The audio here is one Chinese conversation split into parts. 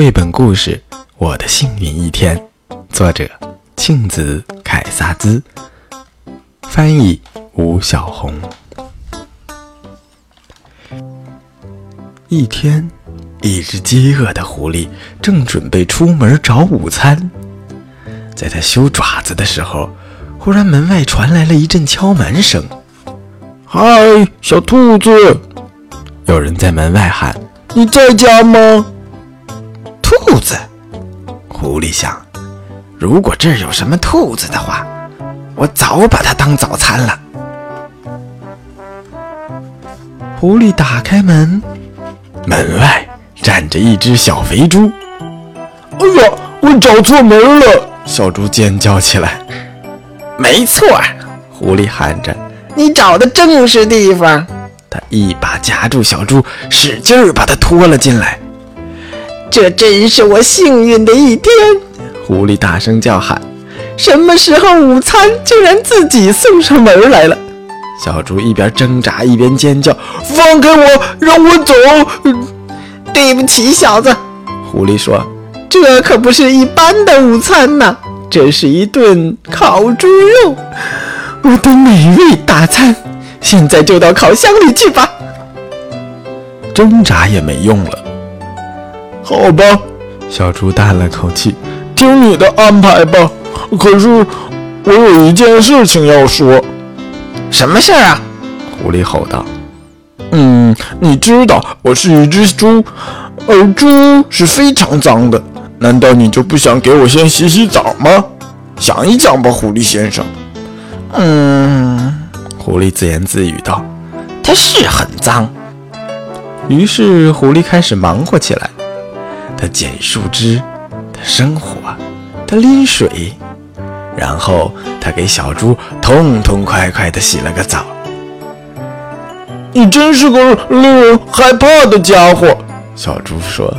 绘本故事《我的幸运一天》，作者庆子凯撒兹，翻译吴小红。一天，一只饥饿的狐狸正准备出门找午餐，在它修爪子的时候，忽然门外传来了一阵敲门声。“嗨，小兔子！”有人在门外喊，“你在家吗？”兔子，狐狸想：如果这儿有什么兔子的话，我早把它当早餐了。狐狸打开门，门外站着一只小肥猪。“哎呀，我找错门了！”小猪尖叫起来。“没错！”狐狸喊着，“你找的正是地方。”他一把夹住小猪，使劲儿把它拖了进来。这真是我幸运的一天！狐狸大声叫喊：“什么时候午餐竟然自己送上门来了？”小猪一边挣扎一边尖叫：“放开我，让我走！”对不起，小子，狐狸说：“这可不是一般的午餐呐，这是一顿烤猪肉，我的美味大餐。现在就到烤箱里去吧。”挣扎也没用了。好吧，小猪叹了口气，听你的安排吧。可是我有一件事情要说。什么事儿啊？狐狸吼道。嗯，你知道我是一只猪，而猪是非常脏的。难道你就不想给我先洗洗澡吗？想一想吧，狐狸先生。嗯，狐狸自言自语道：“它是很脏。”于是狐狸开始忙活起来。他捡树枝，他生火，他拎水，然后他给小猪痛痛快快地洗了个澡。你真是个令人害怕的家伙，小猪说。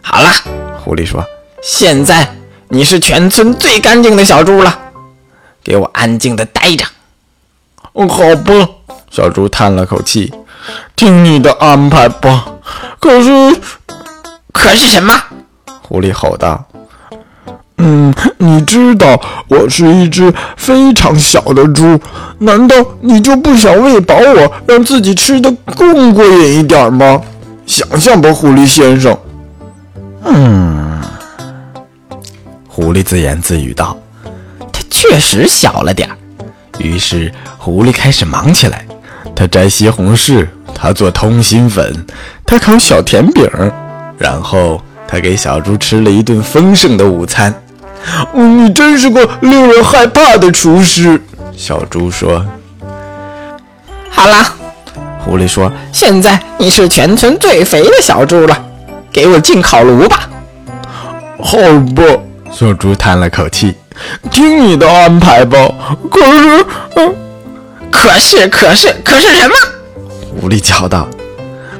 好了，狐狸说，现在你是全村最干净的小猪了，给我安静的待着。哦，好吧，小猪叹了口气，听你的安排吧。可是，可是什么？狐狸吼道：“嗯，你知道我是一只非常小的猪，难道你就不想喂饱我，让自己吃的更过瘾一点吗？想想吧，狐狸先生。”嗯，狐狸自言自语道：“它确实小了点儿。”于是，狐狸开始忙起来，它摘西红柿。他做通心粉，他烤小甜饼，然后他给小猪吃了一顿丰盛的午餐。你真是个令人害怕的厨师，小猪说。好了，狐狸说，现在你是全村最肥的小猪了，给我进烤炉吧。好吧，小猪叹了口气，听你的安排吧。可是，嗯，可是，可是，可是什么？狐狸叫道：“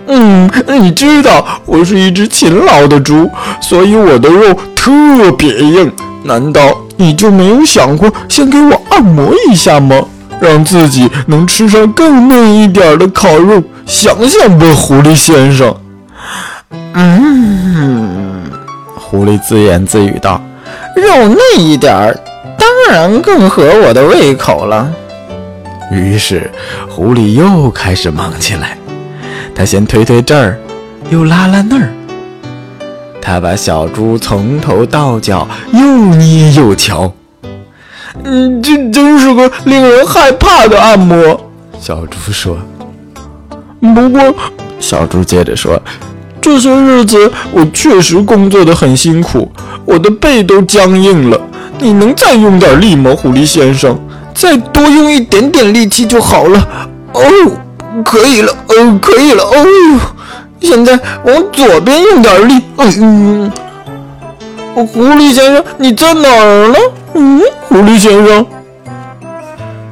嗯，你知道我是一只勤劳的猪，所以我的肉特别硬。难道你就没有想过先给我按摩一下吗？让自己能吃上更嫩一点的烤肉？想想吧，狐狸先生。”嗯，狐狸自言自语道：“肉嫩一点儿，当然更合我的胃口了。”于是，狐狸又开始忙起来。他先推推这儿，又拉拉那儿。他把小猪从头到脚又捏又敲。嗯，这真是个令人害怕的按摩。小猪说。不过，小猪接着说，这些日子我确实工作的很辛苦，我的背都僵硬了。你能再用点力吗，狐狸先生？再多用一点点力气就好了。哦，可以了，哦，可以了。哦，现在往左边用点力。嗯，狐狸先生，你在哪儿呢？嗯，狐狸先生。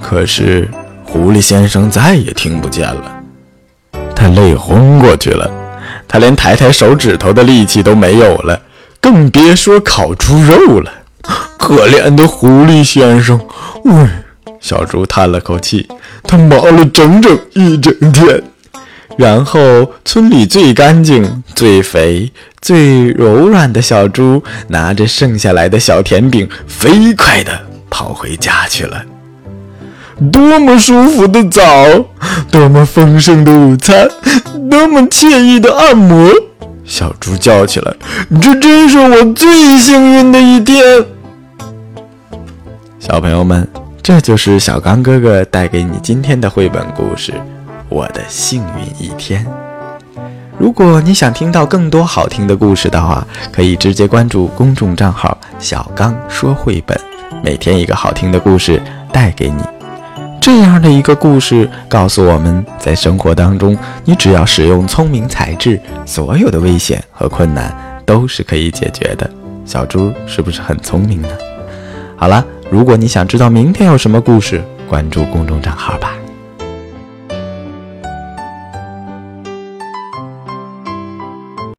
可是狐狸先生再也听不见了，他累昏过去了，他连抬抬手指头的力气都没有了，更别说烤猪肉了。可怜的狐狸先生，喂。小猪叹了口气，它忙了整整一整天。然后，村里最干净、最肥、最柔软的小猪拿着剩下来的小甜饼，飞快地跑回家去了。多么舒服的澡，多么丰盛的午餐，多么惬意的按摩！小猪叫起来：“这真是我最幸运的一天！”小朋友们，这就是小刚哥哥带给你今天的绘本故事。我的幸运一天。如果你想听到更多好听的故事的话，可以直接关注公众账号“小刚说绘本”，每天一个好听的故事带给你。这样的一个故事告诉我们在生活当中，你只要使用聪明才智，所有的危险和困难都是可以解决的。小猪是不是很聪明呢？好了，如果你想知道明天有什么故事，关注公众账号吧。